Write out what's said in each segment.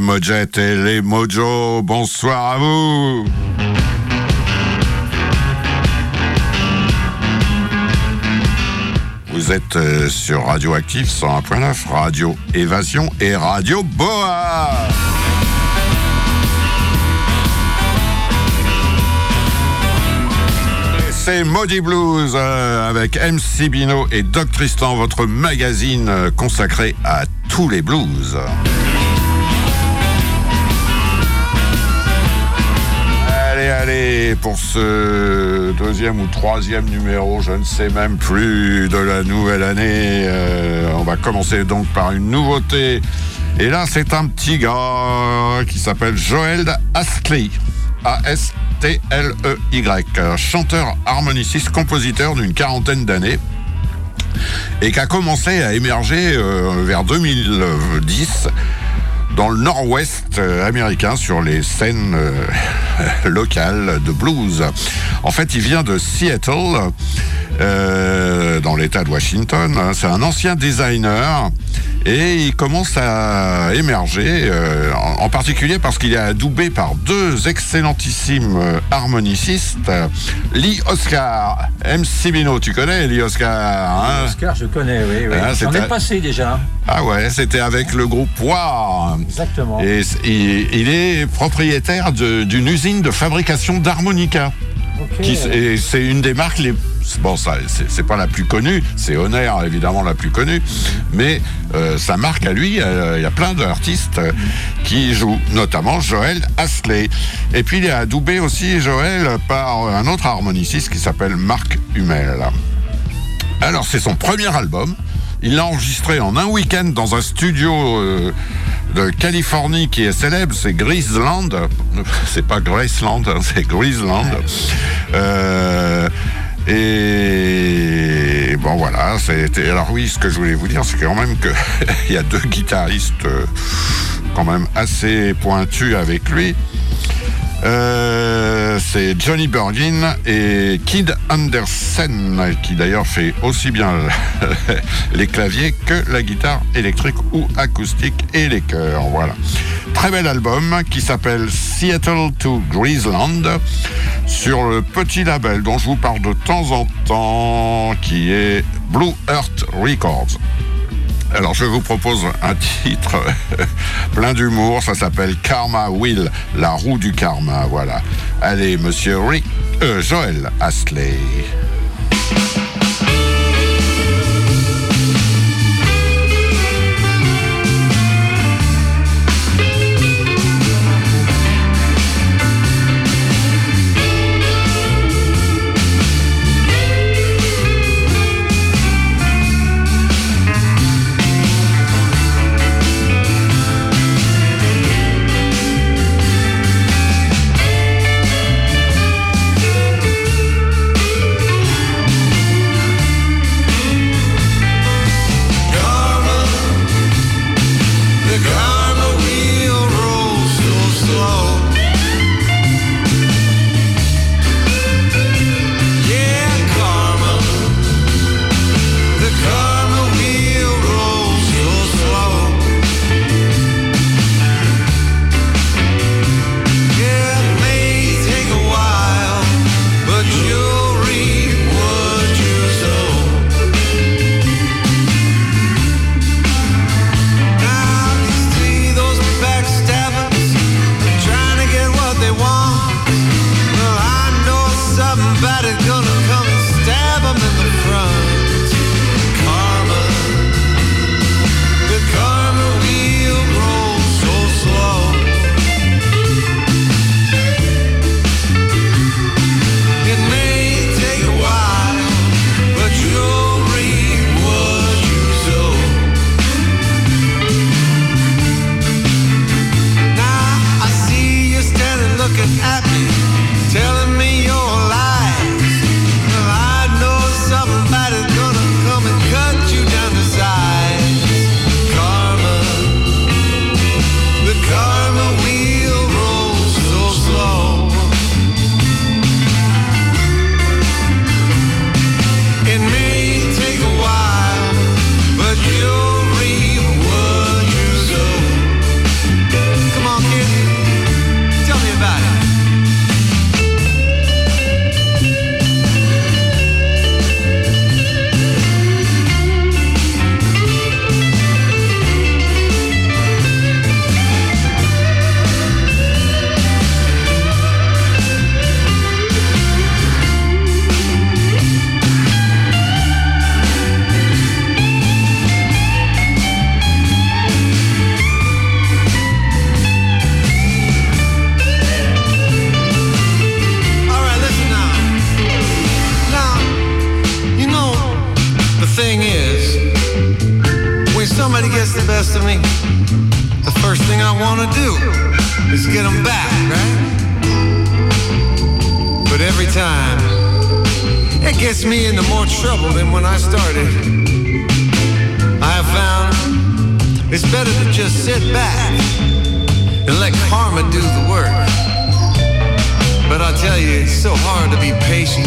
les Mojettes et les Mojo, bonsoir à vous. Vous êtes euh, sur Radioactive 101.9, Radio Évasion et Radio Boa. C'est Maudit Blues euh, avec MC Bino et Doc Tristan, votre magazine euh, consacré à tous les blues. Allez, pour ce deuxième ou troisième numéro, je ne sais même plus, de la nouvelle année, euh, on va commencer donc par une nouveauté. Et là, c'est un petit gars qui s'appelle Joel Astley. A-S T-L-E-Y, chanteur harmoniciste, compositeur d'une quarantaine d'années et qui a commencé à émerger euh, vers 2010 dans le nord-ouest euh, américain sur les scènes euh, locales de blues. En fait, il vient de Seattle, dans l'État de Washington. C'est un ancien designer et il commence à émerger, euh, en, particulier parce qu'il est adoubé par deux excellentissimes euh, harmonicistes, Lee Oscar, MC Bino, tu connais Lee Oscar hein? Oscar, je connais, oui. oui. Hein, J'en ai passé déjà. Ah ouais, c'était avec le groupe War. Exactement. Et il, est propriétaire d'une usine de fabrication d'harmonica. Et c'est une des marques les bon, ça, c'est pas la plus connue, c'est Honor évidemment la plus connue, mais euh, sa marque à lui, euh, il y a plein d'artistes euh, qui jouent, notamment Joël Astley. Et puis il est adoubé aussi Joël par un autre harmoniciste qui s'appelle Marc Hummel. Alors c'est son premier album. Il l'a enregistré en un week-end dans un studio de Californie qui est célèbre, c'est Grisland. C'est pas Graceland, hein, c'est Grisland. Et bon voilà, c'était. Alors oui, ce que je voulais vous dire, c'est quand même qu'il y a deux guitaristes euh, quand même assez pointus avec lui. Euh, c'est Johnny Bergin et Kid Andersen, qui d'ailleurs fait aussi bien les claviers que la guitare électrique ou acoustique et les chœurs. Voilà. Très bel album qui s'appelle Seattle to Greaseland sur le petit label dont je vous parle de temps en temps, qui est Blue Earth Records. Alors je vous propose un titre plein d'humour, ça s'appelle Karma Will, la roue du karma, voilà. Allez, monsieur Rick, euh, Joël Astley. Is get them back, right? But every time, it gets me into more trouble than when I started. I have found it's better to just sit back and let karma do the work. But I tell you, it's so hard to be patient.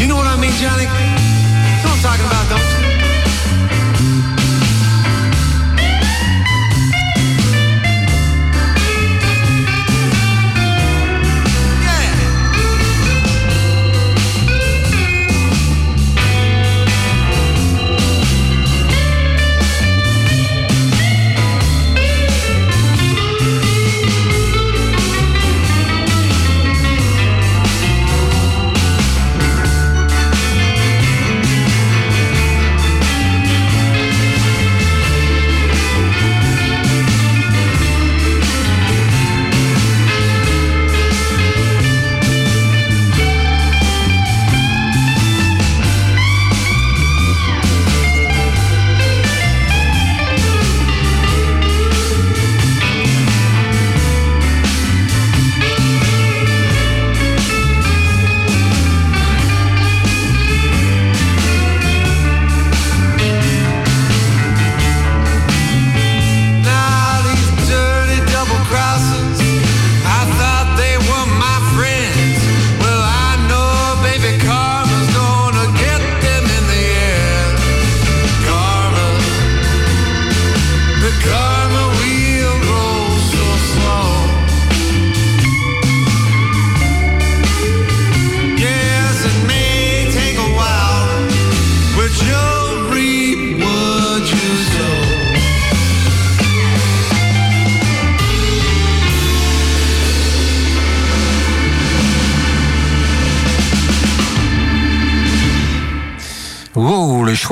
You know what I mean, Johnny? You know what I'm talking about, don't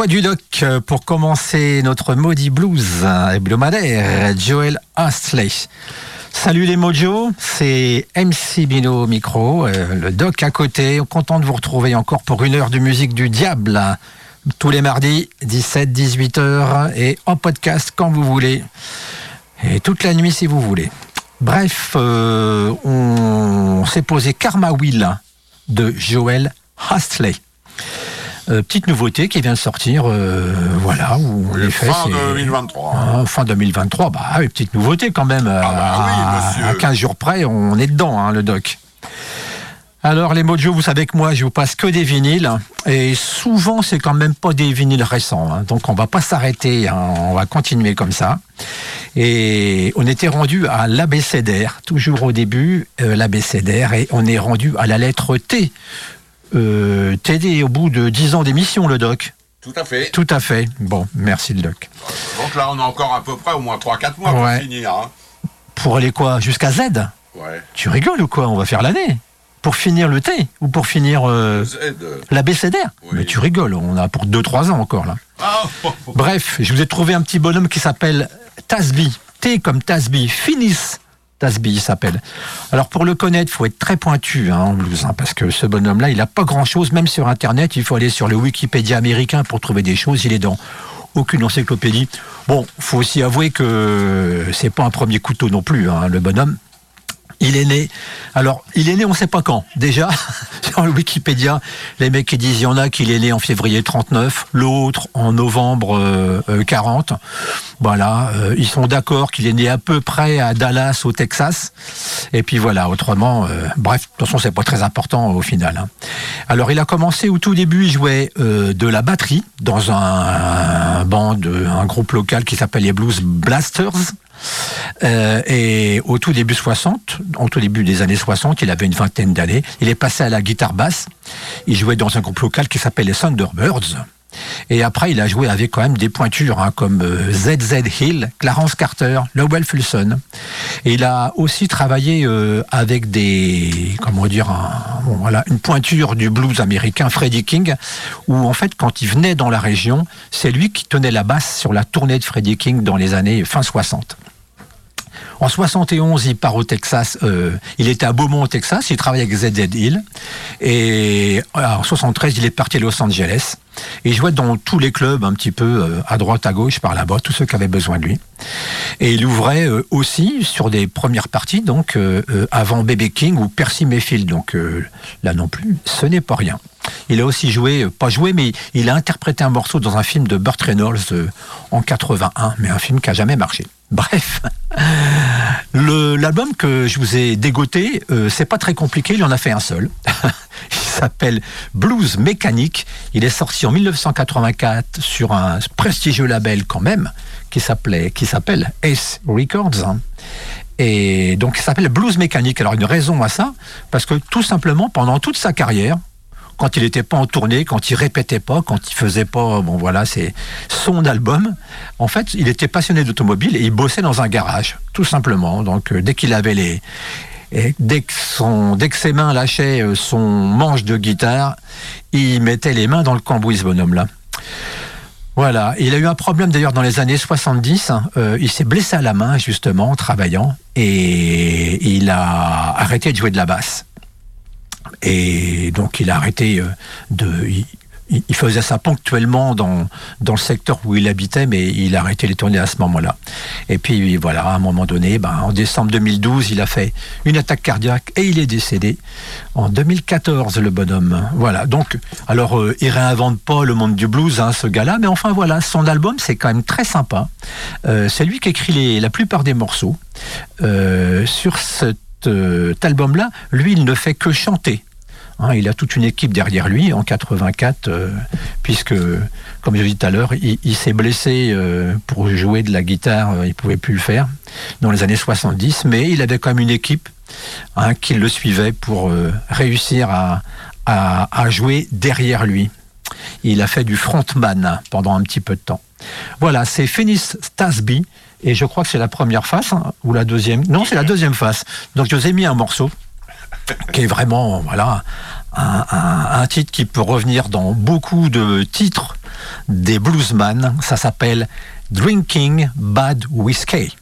du doc euh, pour commencer notre Maudit Blues hebdomadaire, Joel Astley. Salut les Mojo, c'est MC Bino micro, euh, le doc à côté. Content de vous retrouver encore pour une heure de musique du diable. Tous les mardis, 17-18 heures et en podcast quand vous voulez. Et toute la nuit si vous voulez. Bref, euh, on s'est posé Karma Will de Joel Astley. Euh, petite nouveauté qui vient de sortir, euh, voilà. Où fin 2023. Ah, fin 2023, bah petite nouveauté quand même. Ah bah à, 15 jours près, on est dedans, hein, le doc. Alors les Mojo, vous savez que moi je vous passe que des vinyles et souvent c'est quand même pas des vinyles récents, hein. donc on va pas s'arrêter, hein. on va continuer comme ça. Et on était rendu à l'abécédaire, toujours au début euh, l'abécédaire et on est rendu à la lettre T euh, t'aider au bout de 10 ans d'émission, le doc. Tout à fait. Tout à fait. Bon, merci le doc. Donc là, on a encore à peu près au moins 3-4 mois pour finir. Hein. Pour aller quoi Jusqu'à Z Ouais. Tu rigoles ou quoi On va faire l'année pour finir le T ou pour finir euh, la BCDR Mais tu rigoles, on a pour 2-3 ans encore là. Ah. Bref, je vous ai trouvé un petit bonhomme qui s'appelle Tasby. T comme Tasby. Finis Tasby s'appelle. Alors pour le connaître, il faut être très pointu hein, en blues, hein, parce que ce bonhomme-là, il n'a pas grand-chose, même sur Internet, il faut aller sur le Wikipédia américain pour trouver des choses, il est dans aucune encyclopédie. Bon, faut aussi avouer que c'est pas un premier couteau non plus, hein, le bonhomme. Il est né. Alors, il est né, on ne sait pas quand. Déjà, sur le Wikipédia, les mecs qui disent, il y en a qu'il est né en février 39, l'autre en novembre 40. Euh, euh, voilà, euh, ils sont d'accord qu'il est né à peu près à Dallas, au Texas. Et puis voilà, autrement, bref, de toute façon, c'est pas très important au final. Hein. Alors, il a commencé au tout début, il jouait de la batterie dans un, un band, un groupe local qui s'appelle les Blues Blasters. Euh, et au tout début 60, au tout début des années 60, il avait une vingtaine d'années. Il est passé à la guitare basse. Il jouait dans un groupe local qui s'appelle les Thunderbirds. Et après, il a joué avec quand même des pointures hein, comme ZZ euh, Hill, Clarence Carter, Lowell Fulson. Et il a aussi travaillé euh, avec des, comment dire, voilà, une pointure du blues américain, Freddie King, où en fait, quand il venait dans la région, c'est lui qui tenait la basse sur la tournée de Freddie King dans les années fin 60. En 71, il part au Texas. Euh, il était à Beaumont, au Texas. Il travaille avec ZZ Hill. Et en 73, il est parti à Los Angeles. Il jouait dans tous les clubs, un petit peu euh, à droite, à gauche, par là-bas, tous ceux qui avaient besoin de lui. Et il ouvrait euh, aussi sur des premières parties, donc avant Baby King ou Percy Mayfield. Donc là non plus, ce n'est pas rien. Il a aussi joué, pas joué, mais il a interprété un morceau dans un film de Burt Reynolds en 81, mais un film qui a jamais marché. Bref, l'album que je vous ai dégoté, euh, c'est pas très compliqué, il en a fait un seul. il s'appelle Blues Mécanique. Il est sorti en 1984 sur un prestigieux label quand même, qui s'appelait, s'appelle Ace Records. Et donc, il s'appelle Blues Mécanique. Alors, une raison à ça, parce que tout simplement, pendant toute sa carrière, quand il n'était pas en tournée, quand il répétait pas, quand il faisait pas, bon voilà, c'est son album. En fait, il était passionné d'automobile et il bossait dans un garage, tout simplement. Donc, euh, dès qu'il avait les, dès que, son, dès que ses mains lâchaient euh, son manche de guitare, il mettait les mains dans le cambouis, ce bonhomme-là. Voilà, il a eu un problème d'ailleurs dans les années 70. Euh, il s'est blessé à la main justement en travaillant et il a arrêté de jouer de la basse. Et donc il a arrêté euh, de... Il, faisait ça ponctuellement dans, dans le secteur où il habitait, mais il a arrêté les tournées à ce moment-là. Et puis voilà, à un moment donné, ben, en décembre 2012, il a fait une attaque cardiaque et il est décédé en 2014, le bonhomme. Voilà, donc, alors euh, il réinvente pas le monde du blues, hein, ce gars-là, mais enfin voilà, son album, c'est quand même très sympa. Euh, c'est lui qui écrit la plupart des morceaux. sur cette euh, cet album-là, lui, il ne fait que chanter. Hein, il a toute une équipe derrière lui en 84, euh, puisque, comme je l'ai dit tout à l'heure, il, s'est blessé euh, pour jouer de la guitare, il pouvait plus le faire dans les années 70, mais il avait quand même une équipe hein, qui le suivait pour réussir à, à, jouer derrière lui. Il a fait du frontman pendant un petit peu de temps. Voilà, c'est Phoenix Stasby et je crois que c'est la première face, hein, ou la deuxième. Non, c'est la deuxième face. Donc je vous ai mis un morceau qui est vraiment, voilà, un, titre qui peut revenir dans beaucoup de titres des bluesman. Ça s'appelle Drinking Bad Whiskey.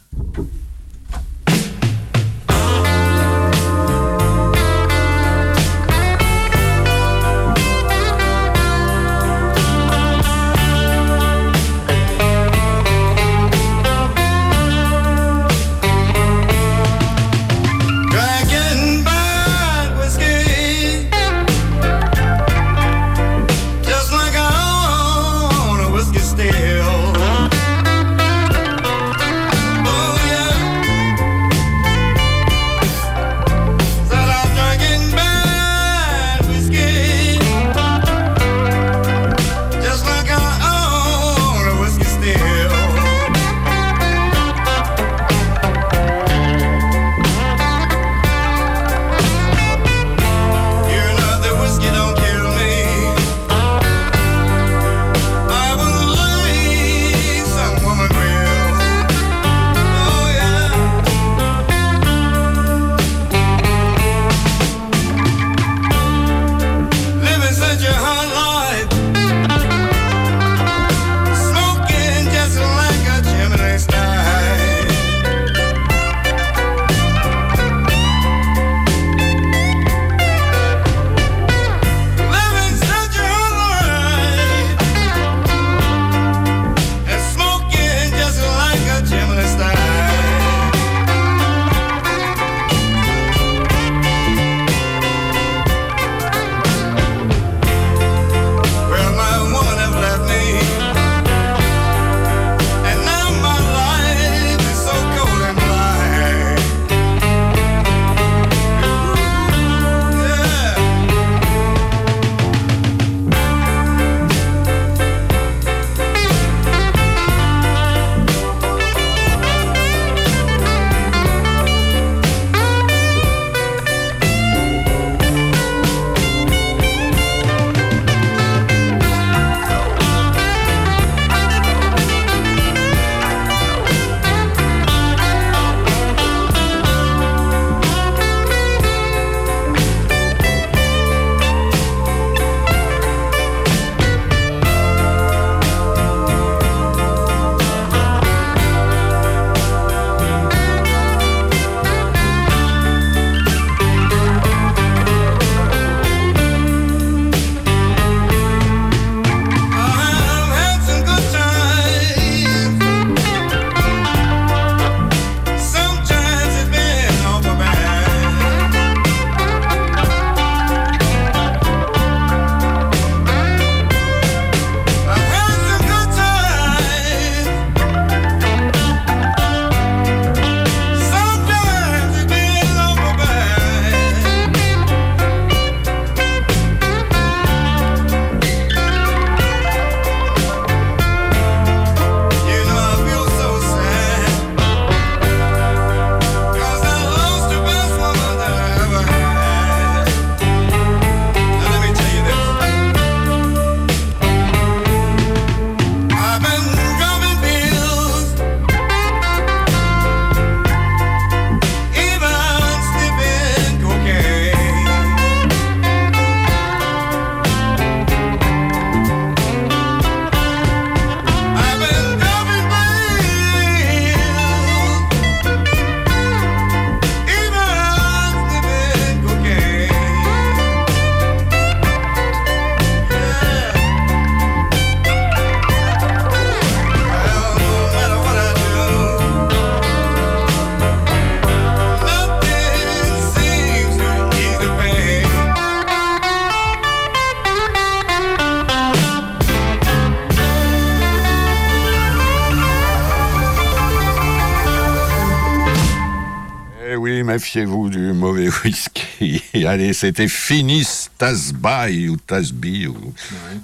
Méfiez-vous du mauvais whisky. Allez, c'était fini Tasby ou Tasby, ou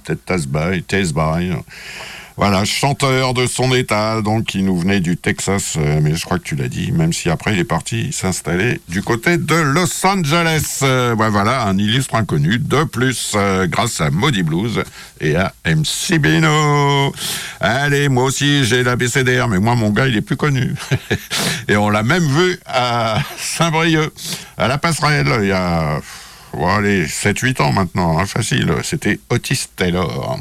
peut-être Tasby, Tasby. Voilà, chanteur de son état, donc qui nous venait du Texas, euh, mais je crois que tu l'as dit, même si après il est parti s'installer du côté de Los Angeles. Euh, voilà, un illustre inconnu de plus, euh, grâce à Maudie Blues et à MC Bino. Allez, moi aussi j'ai la BCDR, mais moi mon gars il est plus connu. et on l'a même vu à Saint-Brieuc, à la passerelle, il y a, allez, 7-8 ans maintenant, hein, facile. C'était Otis Taylor.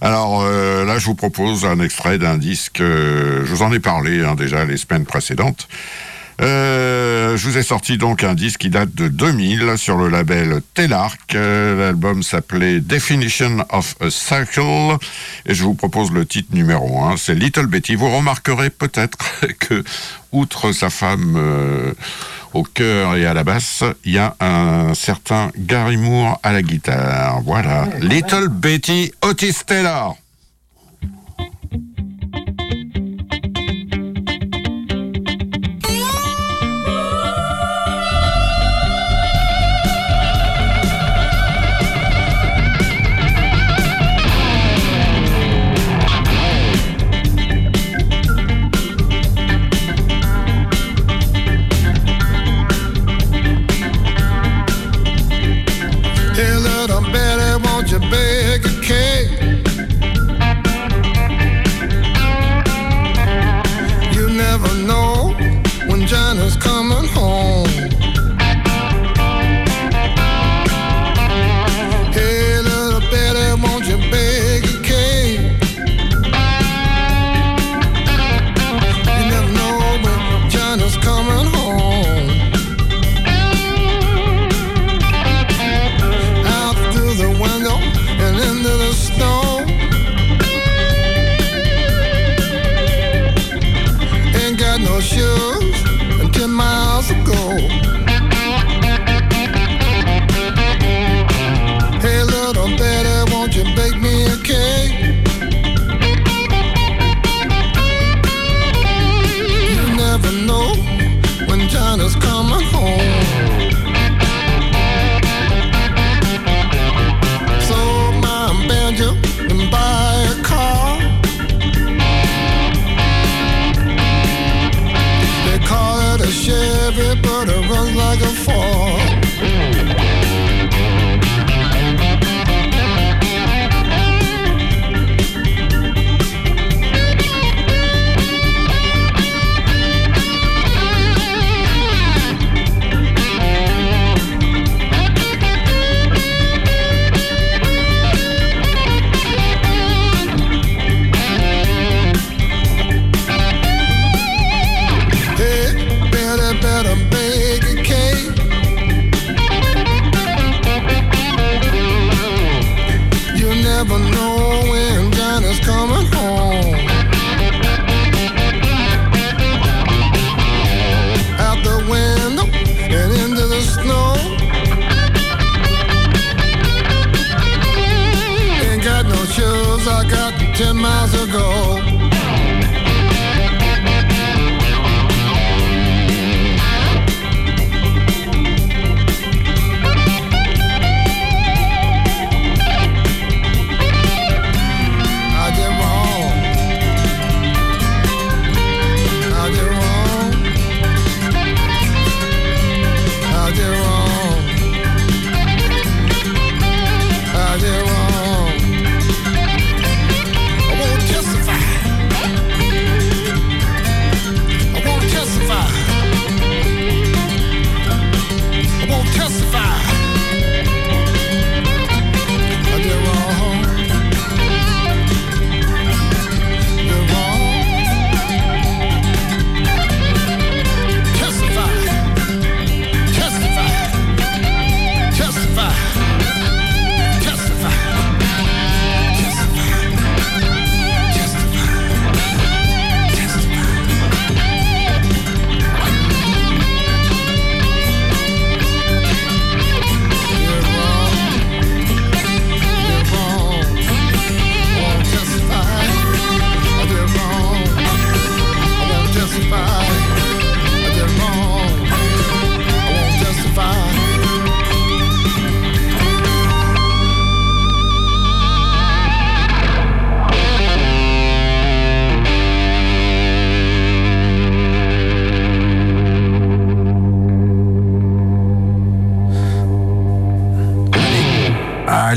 Alors euh, là, je vous propose un extrait d'un disque, euh, je vous en ai parlé hein, déjà les semaines précédentes. Euh, je vous ai sorti donc un disque qui date de 2000 sur le label Telarc. L'album s'appelait Definition of a Circle et je vous propose le titre numéro 1, c'est Little Betty. Vous remarquerez peut-être que, outre sa femme au chœur et à la basse, il y a un certain Gary Moore à la guitare. Voilà. Little Betty Otis Taylor.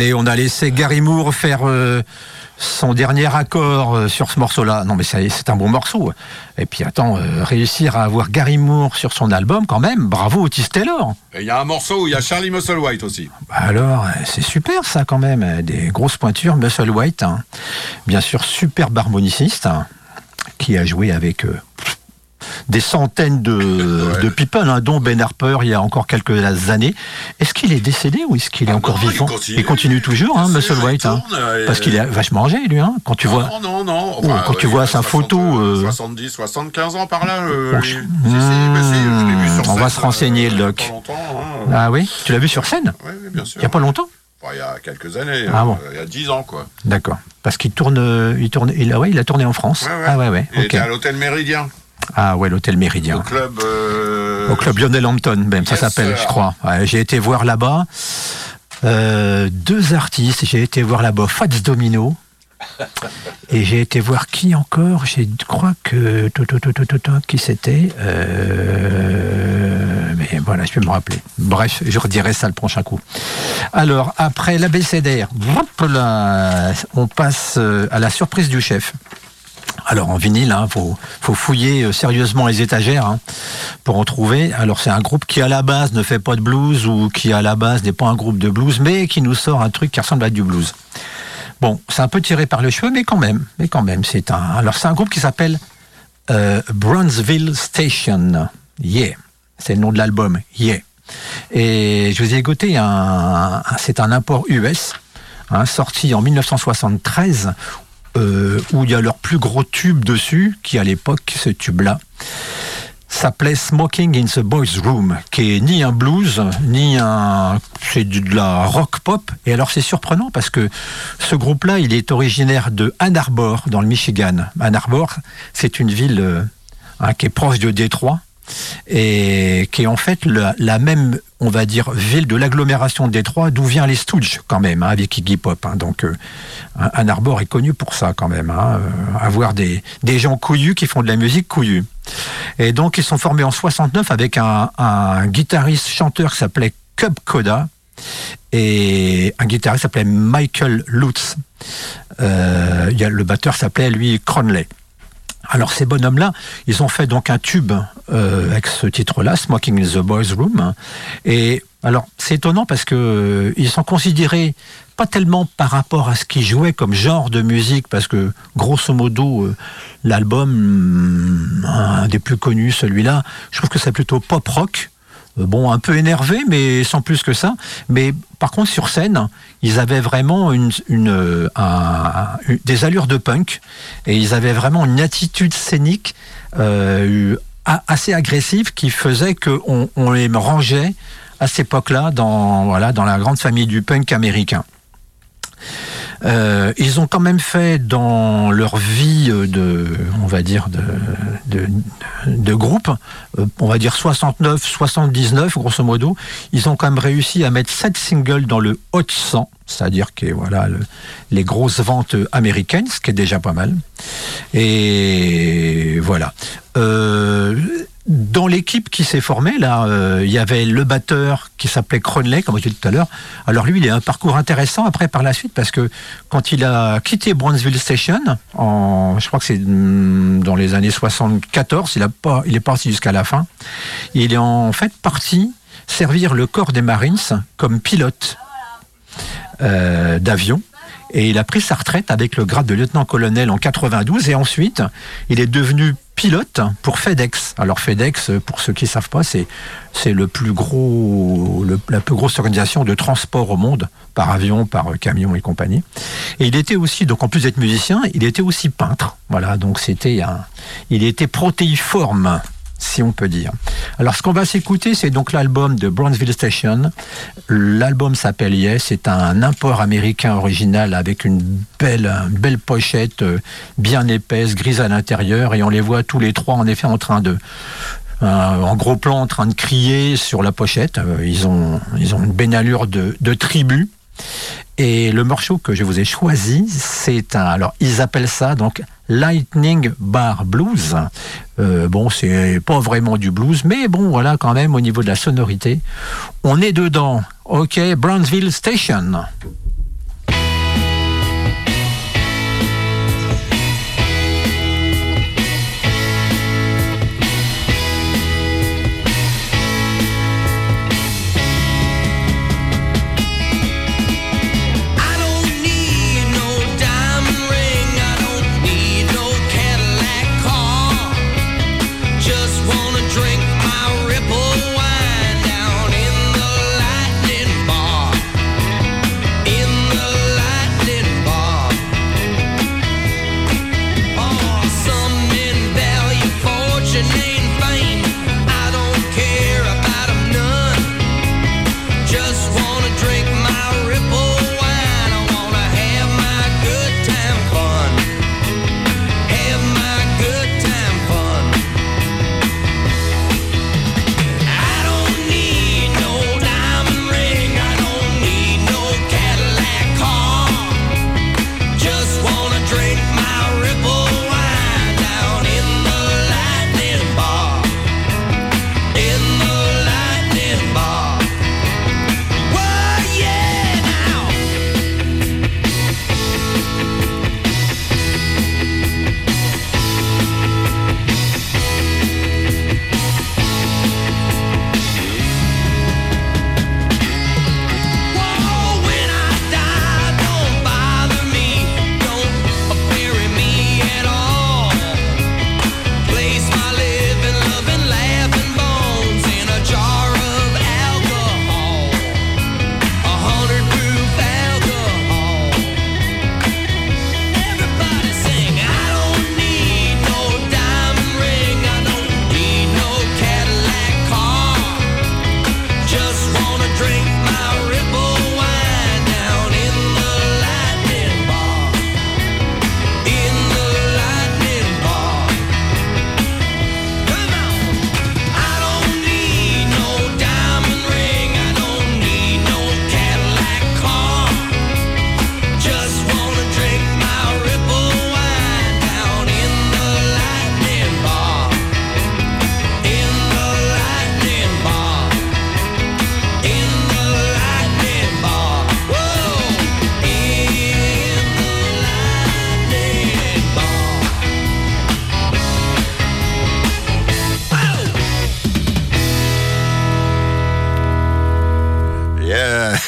Allez, on a laissé Gary Moore faire son dernier accord euh, sur ce morceau-là. Non, mais c'est un bon morceau. Et puis attends, euh, réussir à avoir Gary Moore sur son album, quand même, bravo Otis Taylor. Il y a un morceau où il y a Charlie Musselwhite aussi. Bah alors, euh, c'est super ça quand même, des grosses pointures, Musselwhite. Hein. Bien sûr, super harmoniciste, hein, qui a joué avec des centaines de, people, hein, dont Ben Harper il y a encore quelques années. Est-ce qu'il est décédé ou est-ce qu'il est ah encore vivant il continue, toujours, hein, Musselwhite. Hein, parce qu'il est vachement âgé, lui. Hein, quand tu vois, non, non, quand tu vois sa photo. 70, 75 ans par là. on va se renseigner, le doc. Ah oui Tu l'as vu sur scène Oui, bien sûr. Il n'y a pas longtemps il y a quelques années, ah euh, il y a 10 ans quoi. D'accord. Parce qu'il tourne, il tourne, il, ouais, il a tourné en France. Ah ouais ouais. Il était à l'hôtel Méridien. Ah ouais, l'hôtel Méridien. Au club. Euh, Au club Lionel Hampton, même, ça s'appelle, je crois. j'ai été voir là-bas euh, deux artistes. J'ai été voir là-bas Fats Domino. Et j'ai été voir qui encore? Je crois que. Qui c'était euh, Mais voilà, je vais me rappeler. Bref, je redirai ça le prochain coup. Alors, après l'ABCDR, on passe à la surprise du chef. Alors en vinyle, il hein, faut, fouiller euh, sérieusement les étagères hein, pour en trouver. Alors c'est un groupe qui à la base ne fait pas de blues ou qui à la base n'est pas un groupe de blues, mais qui nous sort un truc qui ressemble à du blues. Bon, c'est un peu tiré par le cheveu, mais quand même, mais quand même, c'est un. Alors c'est un groupe qui s'appelle euh, Station. Yeah, c'est le nom de l'album. Yeah. Et je vous ai écouté un, c'est un import US. Hein, sorti en 1973 euh, où il y a leur plus gros tube dessus, qui à l'époque, ce tube-là, s'appelait Smoking in the Boys Room, qui est ni un blues, ni un... c'est de la rock pop. Et alors c'est surprenant parce que ce groupe-là, il est originaire de Ann Arbor, dans le Michigan. Ann Arbor, c'est une ville euh, hein, qui est proche de Détroit et qui est en fait la, même, on va dire, ville de l'agglomération de Détroit, d'où vient les Stooges quand même, hein, avec Iggy Pop. Hein. Donc, euh, Ann Arbor est connu pour ça quand même, hein, euh, avoir des, des gens couillus qui font de la musique couillue. Et donc, ils sont formés en 69 avec un, guitariste chanteur qui s'appelait Cub Koda et un guitariste s'appelait Michael Lutz. Euh, le batteur s'appelait lui Cronley. Alors ces bonhommes-là, ils ont fait donc un tube euh, avec ce titre-là, Smoking in the Boys Room. Et alors c'est étonnant parce que euh, ils sont considérés pas tellement par rapport à ce qu'ils jouaient comme genre de musique, parce que grosso modo euh, l'album, un des plus connus, celui-là, je trouve que c'est plutôt pop rock. Euh, bon, un peu énervé, mais sans plus que ça. Mais par contre, sur scène, ils avaient vraiment une, euh, des allures de punk et ils avaient vraiment une attitude scénique euh, assez agressive qui faisait qu'on on les rangeait à cette époque-là dans, voilà, dans la grande famille du punk américain. Euh, ils ont quand même fait dans leur vie de, on va dire, de, de, groupe, euh, on va dire 69, 79, grosso modo, ils ont quand même réussi à mettre 7 singles dans le Hot 100, c'est-à-dire que voilà les grosses ventes américaines, ce qui est déjà pas mal. Et voilà. Euh, dans l'équipe qui s'est formée, là, euh, il y avait le batteur qui s'appelait Cronley, comme je disais tout à l'heure. Alors lui, il a un parcours intéressant après par la suite, parce que quand il a quitté Brownsville Station, en, je crois que c'est mm, dans les années 74, il, a pas, il est parti jusqu'à la fin, il est en fait parti servir le corps des Marines comme pilote euh, d'avion. Et il a pris sa retraite avec le grade de lieutenant-colonel en 92 et ensuite il est devenu pilote pour FedEx. Alors FedEx, pour ceux qui ne savent pas, c'est c'est le plus gros, la plus grosse organisation de transport au monde par avion, par camion et compagnie. Et il était aussi, donc en plus d'être musicien, il était aussi peintre. Voilà, donc c'était un, il était protéiforme si on peut dire. Alors ce qu'on va s'écouter, c'est donc l'album de Brownsville Station. L'album s'appelle Yes, c'est un import américain original avec une belle, belle pochette euh, bien épaisse, grise à l'intérieur, et on les voit tous les trois en effet en train de, euh, en gros plan en train de crier sur la pochette. Euh, ils ont, ils ont une belle allure de, de tribu. Et le morceau que je vous ai choisi, c'est un. Alors, ils appellent ça donc Lightning Bar Blues. Euh, bon, c'est pas vraiment du blues, mais bon, voilà, quand même, au niveau de la sonorité, on est dedans. Ok, Brownsville Station.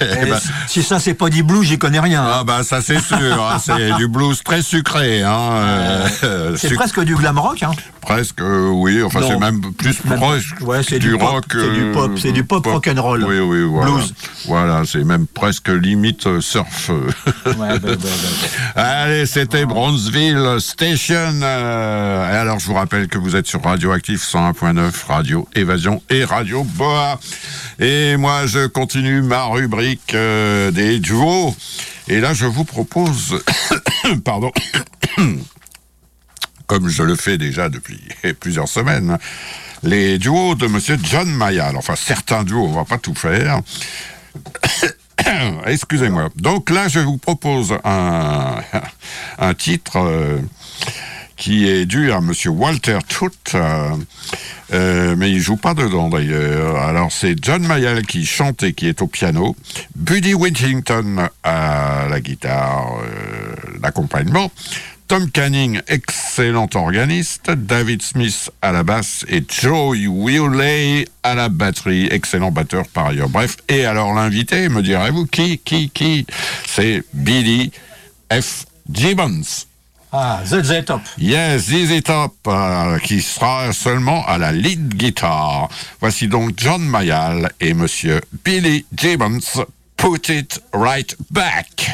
ben, si ça c'est pas du blues, j'y connais rien. Ah bah ça c'est sûr, hein, c'est du blues très sucré. Hein, c'est presque du glam rock. Hein. Presque, oui. Enfin c'est même plus proche ouais, du, du rock. C'est du pop, c'est du pop, rock and roll. Oui oui voilà. Blues. Voilà, c'est même presque limite surf. ouais, Allez, c'était Bronzeville Station. Euh, alors je vous rappelle que vous êtes sur Radioactif 101.9, Radio Évasion et Radio Boa. Et moi, je continue ma rubrique euh, des duos. Et là, je vous propose, pardon, comme je le fais déjà depuis plusieurs semaines, les duos de Monsieur John Mayall. Enfin, certains duos, on va pas tout faire. Excusez-moi. Donc là, je vous propose un, titre. Euh, qui est dû à Monsieur Walter Trout, euh, euh, mais il joue pas dedans d'ailleurs. Alors c'est John Mayall qui chante et qui est au piano, Buddy Whittington à la guitare, euh, l'accompagnement, Tom Canning, excellent organiste, David Smith à la basse et Joey Wheeley à la batterie, excellent batteur par ailleurs. Bref, et alors l'invité, me direz-vous, qui, qui, qui? C'est Billy F. Gibbons. Ah, ZZ Top. Yes, ZZ Top, euh, qui sera seulement à la lead guitar. Voici donc John Mayall et Monsieur Billy Gibbons. Put it right back.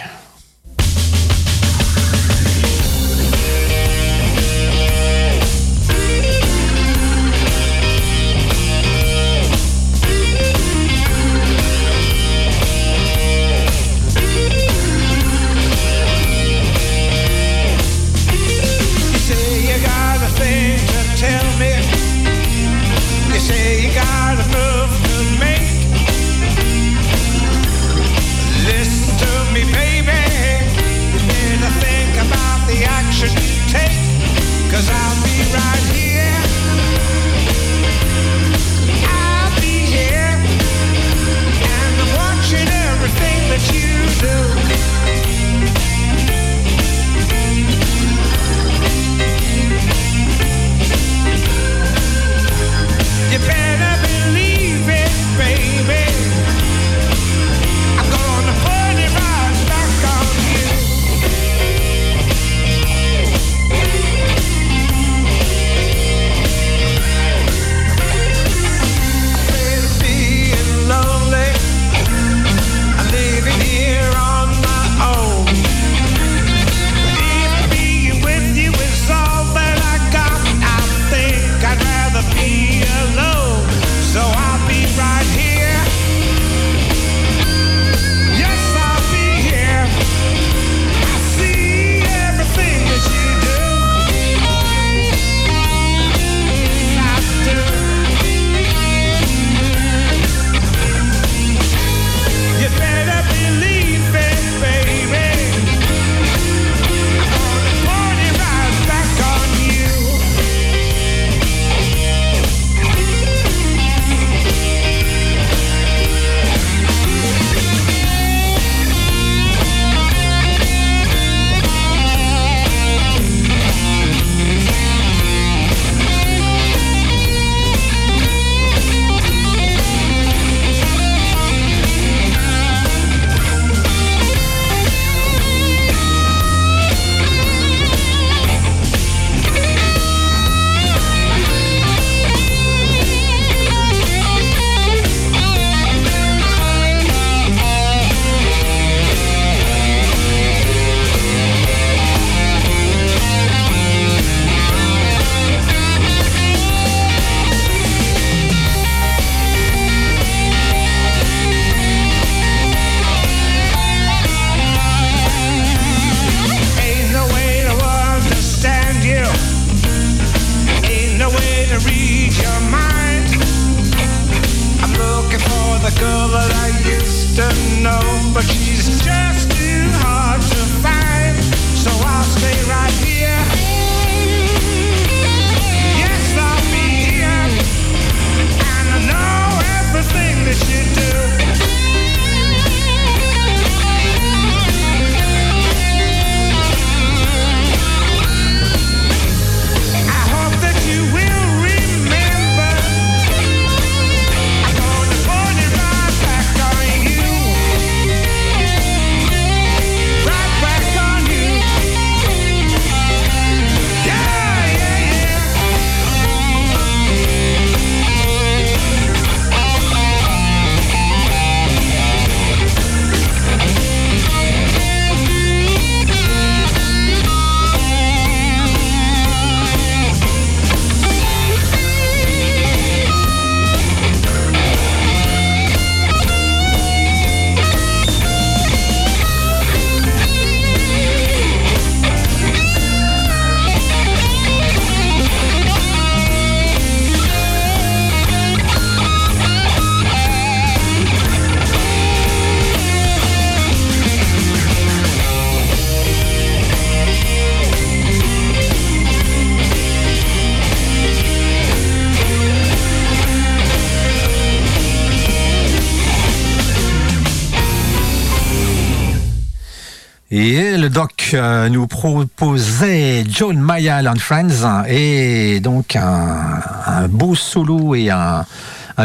Nous proposait John Mayall and Friends et donc un, beau solo et un,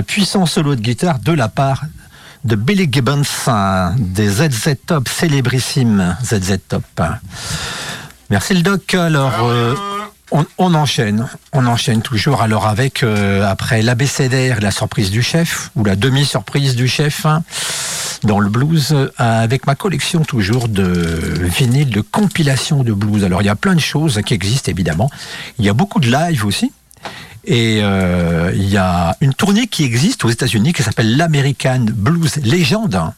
puissant solo de guitare de la part de Billy Gibbons des ZZ Top, célébrissime ZZ Top. Merci le doc. Alors, euh, on, enchaîne, on enchaîne toujours. Alors avec euh, après l'abécédaire, la surprise du chef ou la demi-surprise du chef hein, dans le blues, euh, avec ma collection toujours de vinyles de compilation de blues. Alors il y a plein de choses qui existent évidemment. Il y a beaucoup de live aussi. Et euh, il y a une tournée qui existe aux États-Unis qui s'appelle l'American Blues Legend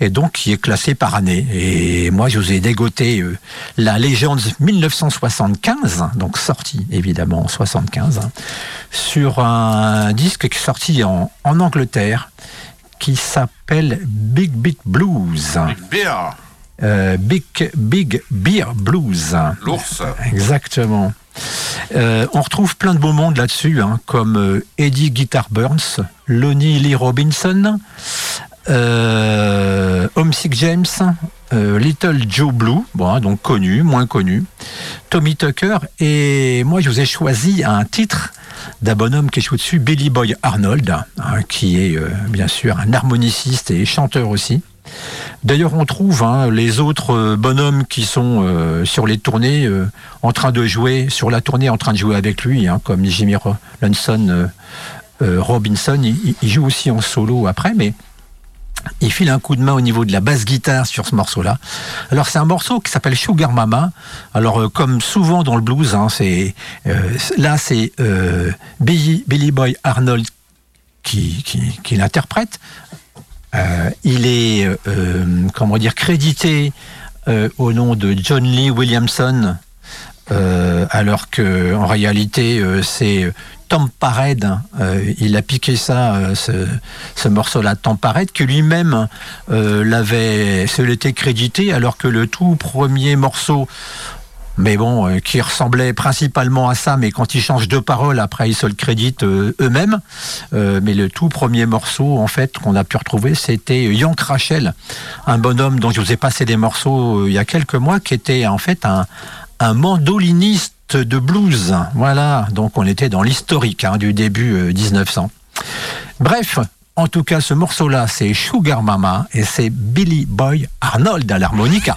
et donc qui est classé par année. Et moi, je vous ai dégoté euh, la Legends 1975, donc sortie évidemment en 75, hein, sur un disque qui est sorti en, Angleterre, qui s'appelle Big Beat Blues. Big Beer. Euh, Big, Big Beer Blues. L'ours. Exactement. Euh, on retrouve plein de beaux mondes là-dessus, hein, comme Eddie Guitar Burns, Lonnie Lee Robinson, euh, Homesick James, euh, Little Joe Blue, bon, hein, donc connu, moins connu, Tommy Tucker, et moi je vous ai choisi un titre d'un bonhomme qui est dessus, Billy Boy Arnold, hein, qui est euh, bien sûr un harmoniciste et chanteur aussi. D'ailleurs, on trouve hein, les autres bonhommes qui sont sur les tournées en train de jouer, sur la tournée en train de jouer avec lui, comme Jimmy Robinson, Robinson, il, joue aussi en solo après, mais il file un coup de main au niveau de la basse guitare sur ce morceau-là. Alors c'est un morceau qui s'appelle Sugar Mama. Alors euh, comme souvent dans le blues, hein, c'est euh, là c'est euh, Billy, Boy Arnold qui, qui, l'interprète. il est comment dire crédité au nom de John Lee Williamson. alors que en réalité c'est Tom Parade, euh, il a piqué ça, euh, ce, morceau-là, Tom Parade, que lui-même euh, l'avait, se l'était crédité, alors que le tout premier morceau, mais bon, qui ressemblait principalement à ça, mais quand ils changent de parole, après ils se le créditent eux-mêmes. mais le tout premier morceau, en fait, qu'on a pu retrouver, c'était Yank Rachel, un bonhomme dont je vous ai passé des morceaux il y a quelques mois, qui était en fait un mandoliniste de blues. Voilà, donc on était dans l'historique hein, du début 1900. Euh, Bref, en tout cas, ce morceau-là, c'est Sugar Mama et c'est Billy Boy Arnold à l'harmonica.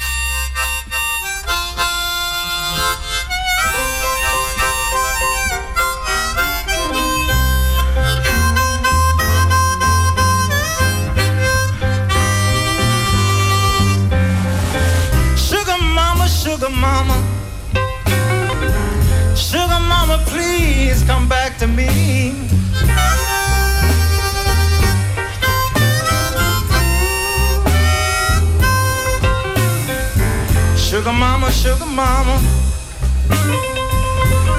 Sugar mama.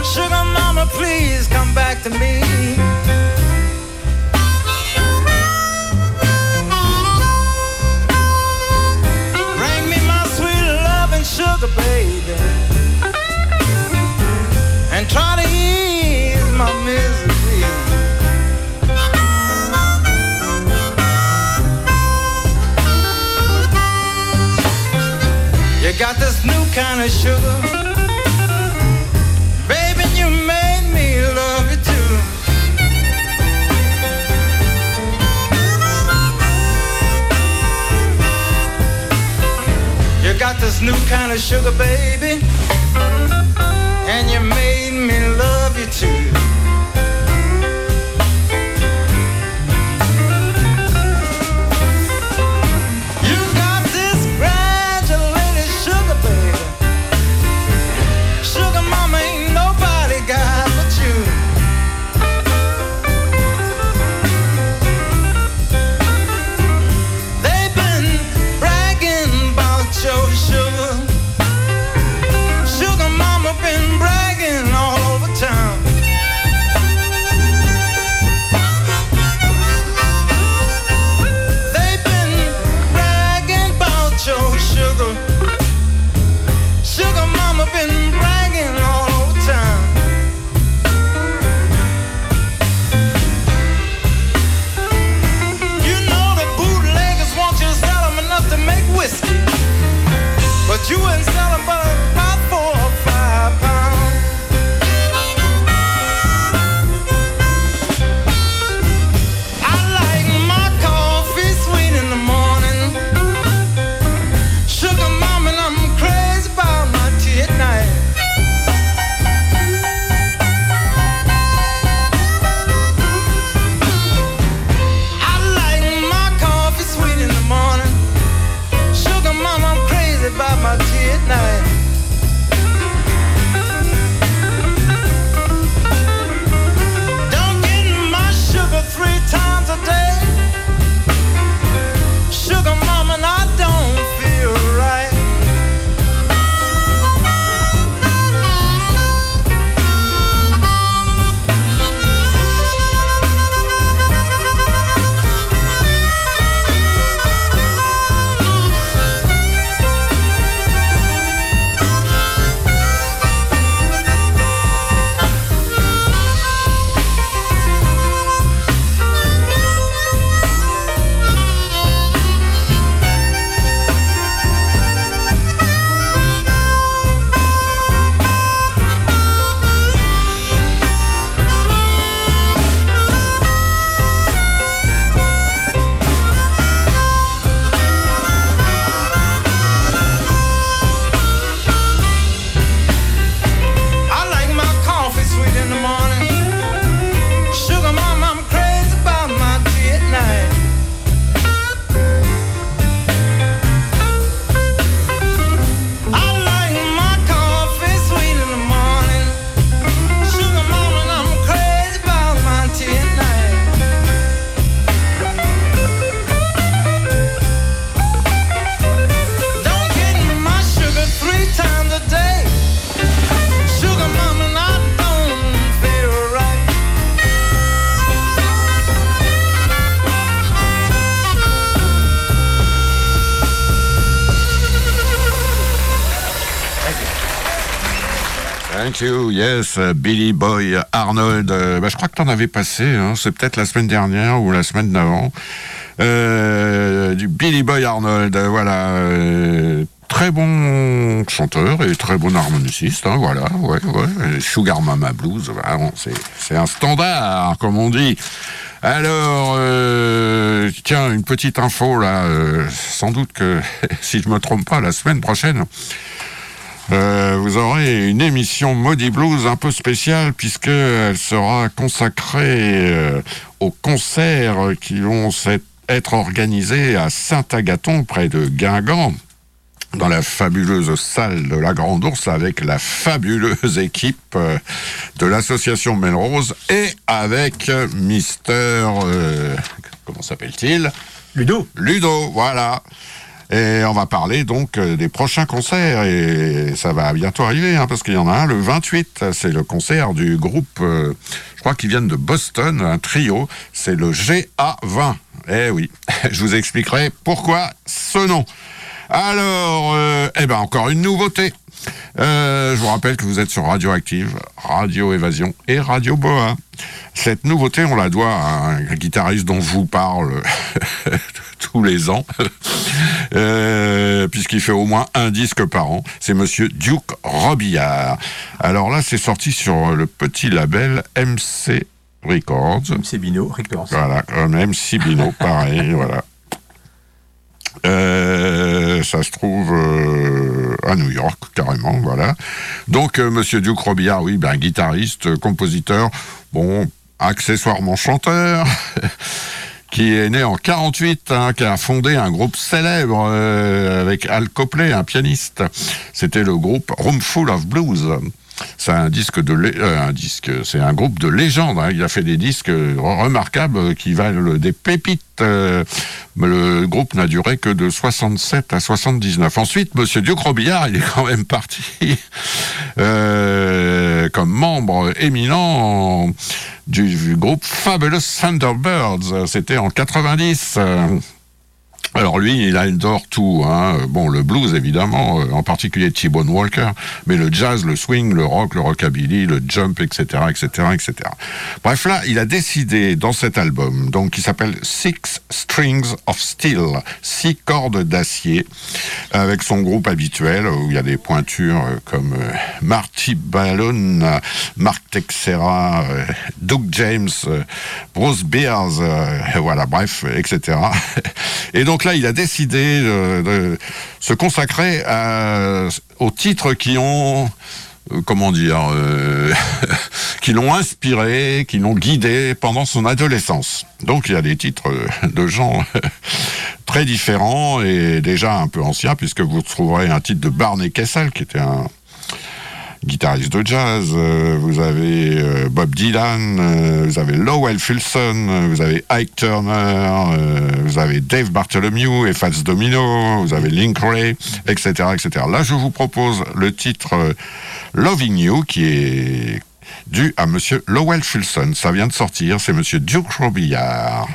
Sugar mama, please come back to me. Kind of sugar, baby. You made me love you too. You got this new kind of sugar, baby and you made yes, Billy Boy Arnold. Euh, bah, je crois que tu en avais passé, hein. c'est peut-être la semaine dernière ou la semaine d'avant. Euh, du Billy Boy Arnold, euh, voilà. très bon chanteur et très bon harmoniciste, hein, voilà, ouais. Sugar Mama Blues, c'est un standard, comme on dit. Alors, tiens, une petite info là, sans doute que, si je me trompe pas, la semaine prochaine, euh, vous aurez une émission Maudit Blues un peu spéciale puisqu'elle sera consacrée euh, aux concerts qui vont être organisés à Saint-Agathon près de Guingamp dans la fabuleuse salle de la Grande Ourse avec la fabuleuse équipe euh, de l'association Melrose et avec Mister... comment s'appelle-t-il? Ludo. Ludo, voilà. Et on va parler donc euh, des prochains concerts et ça va bientôt arriver hein, parce qu'il y en a un le 28. C'est le concert du groupe, euh, je crois qu'ils viennent de Boston, un trio. C'est le GA20. Eh oui, je vous expliquerai pourquoi ce nom. Alors, euh, eh ben encore une nouveauté. Je vous rappelle que vous êtes sur Radioactive, Radio Évasion et Radio Boa. Cette nouveauté, on la doit à un guitariste dont je vous parle tous les ans, euh, puisqu'il fait au moins un disque par an. C'est Monsieur Duke Robillard. Alors là, c'est sorti sur le petit label MC Records. MC Bino Records. Voilà, MC Bino, pareil, voilà. Euh, ça se trouve euh, à New York, carrément, voilà. Donc, Monsieur Duke Robillard, oui, ben, guitariste, compositeur, bon, accessoirement chanteur. qui est né en 48, hein, qui a fondé un groupe célèbre euh, avec Al Copley, un pianiste. C'était le groupe Room Full of Blues. C'est un disque de euh, un disque, c'est un groupe de légende. Hein. Il a fait des disques remarquables qui valent des pépites. Euh, le groupe n'a duré que de 67 à 79. Ensuite, Monsieur Duc Robillard, il est quand même parti euh, comme membre éminent du, groupe Fabulous Thunderbirds. C'était en 90. Alors lui, il adore tout. Hein. Bon, le blues évidemment, euh, en particulier T-Bone Walker, mais le jazz, le swing, le rock, le rockabilly, le jump, etc., etc., etc. Bref, là, il a décidé dans cet album, donc qui s'appelle Six Strings of Steel, six cordes d'acier, avec son groupe habituel où il y a des pointures euh, comme euh, Marty Ballon, Mark Texera, Doug James, Bruce Beers, voilà, bref, etc. là, il a décidé de, se consacrer aux titres qui ont euh, comment dire, euh, qui l'ont inspiré, qui l'ont guidé pendant son adolescence. Donc il y a des titres de gens très différents et déjà un peu anciens, puisque vous trouverez un titre de Barney Kessel, qui était un, guitariste de jazz, euh, vous avez euh, Bob Dylan, euh, vous avez Lowell Fulson, vous avez Ike Turner, vous avez Dave Bartholomew et Fats Domino, vous avez Link Ray, etc., etc. Là, je vous propose le titre Loving You qui est dû à Monsieur Lowell Fulson. Ça vient de sortir, c'est Monsieur Duke Robillard.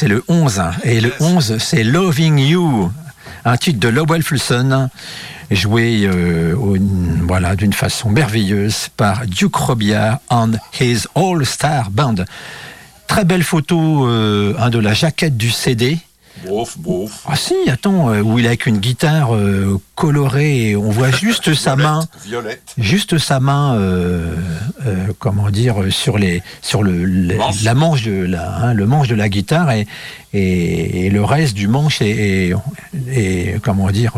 C'est le 11. Et le 11, c'est Loving You, un titre de Lowell Fulson, joué euh, voilà, d'une façon merveilleuse par Duke Robillard and his All-Star Band. Très belle photo euh, de la jaquette du CD. Ah si, attends, euh, où il a avec une guitare euh, colorée et on voit juste sa main, violette. juste sa main, euh, comment dire, sur les, sur le, la manche de la, hein, le manche de la guitare et, et, le reste du manche et, et comment dire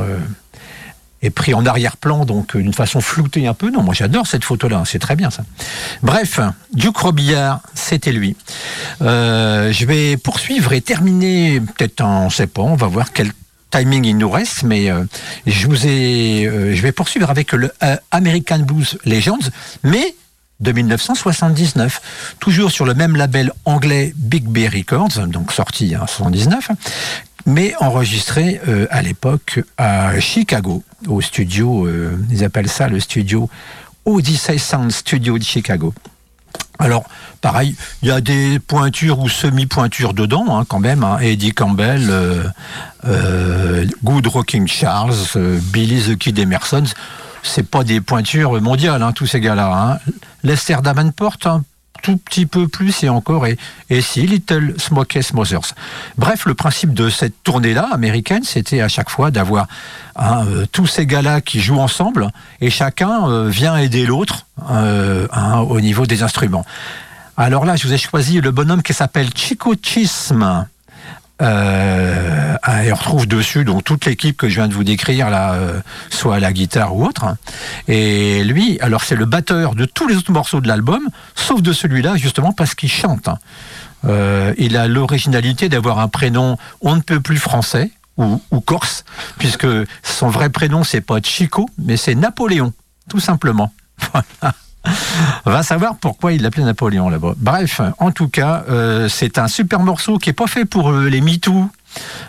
est pris en arrière-plan, donc d'une façon floutée un peu. Non, moi j'adore cette photo-là, c'est très bien ça. Bref, Duke Robillard, c'était lui. Euh, je vais poursuivre et terminer, peut-être sait pas, on va voir quel timing il nous reste, mais euh, je vous ai, je vais poursuivre avec le American Blues Legends, mais de 1979, toujours sur le même label anglais Big Bay Records, donc sorti en 79, mais enregistré euh, à l'époque à Chicago, au studio, euh, ils appellent ça le studio Odyssey Sound Studio de Chicago. Alors, pareil, il y a des pointures ou semi-pointures dedans, hein, quand même. Hein. Eddie Campbell, euh, Good Rocking Charles, Billy the Kid Emerson, c'est pas des pointures mondiales, hein, tous ces gars-là. Lester Davenport, tout petit peu plus et encore, et, et si Little Smokey Mothers. Bref, le principe de cette tournée-là, américaine, c'était à chaque fois d'avoir hein, euh, tous ces gars-là qui jouent ensemble, et chacun euh, vient aider l'autre euh, hein, au niveau des instruments. Alors là, je vous ai choisi le bonhomme qui s'appelle Chico Chisme. Euh, et on retrouve dessus donc toute l'équipe que je viens de vous décrire là, euh, soit à la guitare ou autre. Et lui, alors c'est le batteur de tous les autres morceaux de l'album, sauf de celui-là justement parce qu'il chante. Euh, il a l'originalité d'avoir un prénom on ne peut plus français ou, ou corse, puisque son vrai prénom c'est pas Chico, mais c'est Napoléon, tout simplement. Voilà. Va savoir pourquoi il l'appelait Napoléon là-bas. Bref, en tout cas, euh, c'est un super morceau qui est pas fait pour euh, les MeToo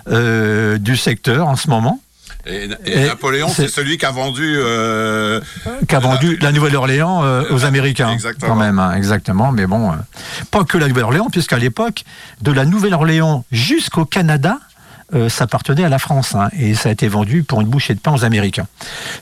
euh, du secteur en ce moment. Et, Napoléon, c'est celui qui a vendu, qui a vendu la, Nouvelle-Orléans aux Américains, exactement. quand même, hein, exactement. Mais bon, pas que la Nouvelle-Orléans, puisqu'à l'époque, de la Nouvelle-Orléans jusqu'au Canada, euh, ça appartenait à la France hein, et ça a été vendu pour une bouchée de pain aux Américains.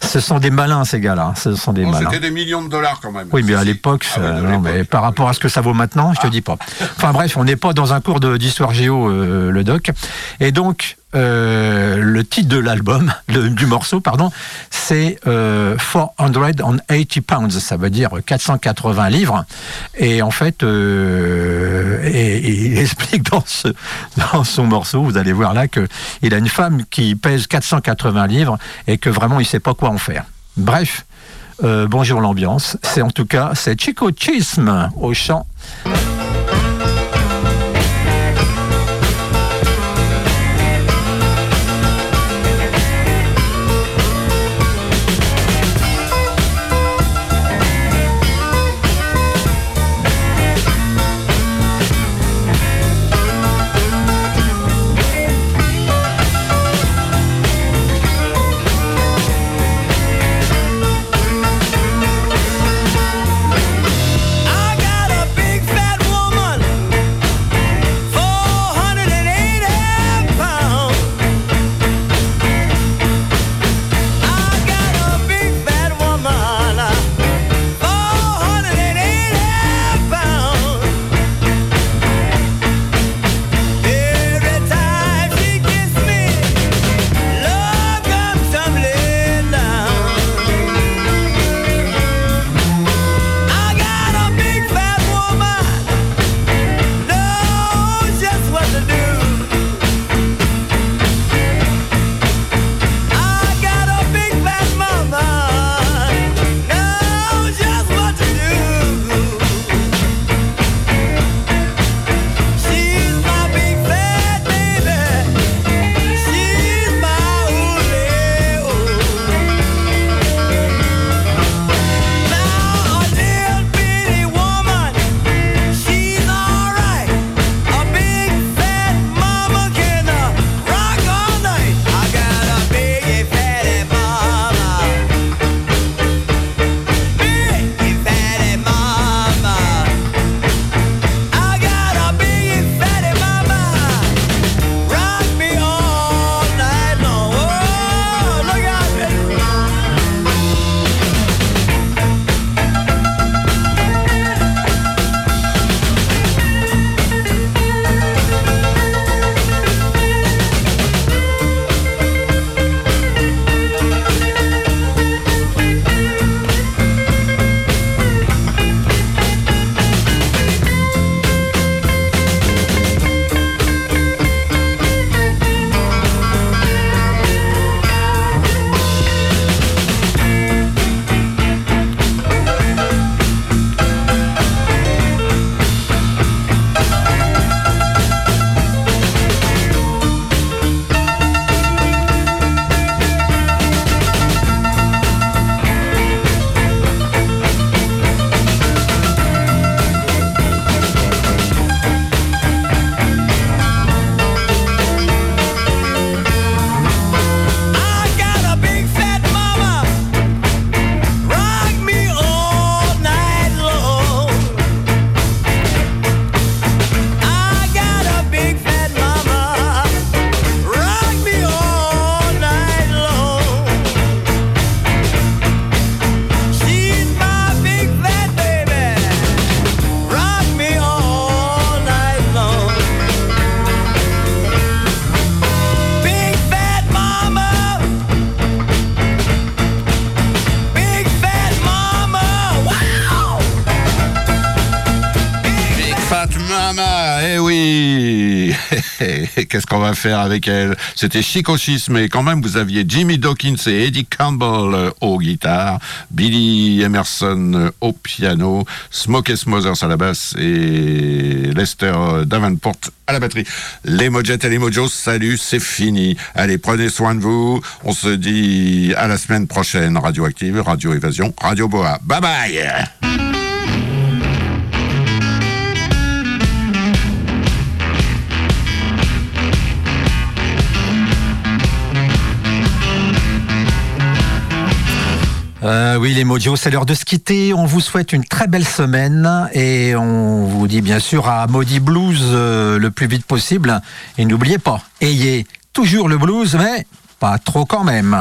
Ce sont des malins ces gars-là. Ce sont des malins. C'était des millions de dollars quand même. Oui, mais à l'époque, ah mais par rapport à ce que ça vaut maintenant, je te ah. dis pas. Enfin bref, on n'est pas dans un cours d'histoire géo, euh, le doc. Et donc, euh, le titre de l'album, du morceau, pardon, c'est euh, 480 pounds, ça veut dire 480 livres. Et en fait, euh, il explique dans, ce, dans son morceau, vous allez voir là, qu'il a une femme qui pèse 480 livres et que vraiment il sait pas quoi en faire. Bref, euh, bonjour l'ambiance. C'est en tout cas, c'est Chico Chisme au chant. Qu'est-ce qu'on va faire avec elle? C'était Chicochis, mais quand même, vous aviez Jimmy Dawkins et Eddie Campbell euh, au guitare, Billy Emerson euh, au piano, Smokey Smothers à la basse et Lester Davenport à la batterie. Les Mojettes et les Mojos, salut, c'est fini. Allez, prenez soin de vous. On se dit à la semaine prochaine. Radioactive, Radio Évasion, Radio Boa. Bye bye Euh, oui, les Mojos, c'est l'heure de se quitter. On vous souhaite une très belle semaine et on vous dit bien sûr à Maudit Blues euh, le plus vite possible. Et n'oubliez pas, ayez toujours le blues, mais pas trop quand même.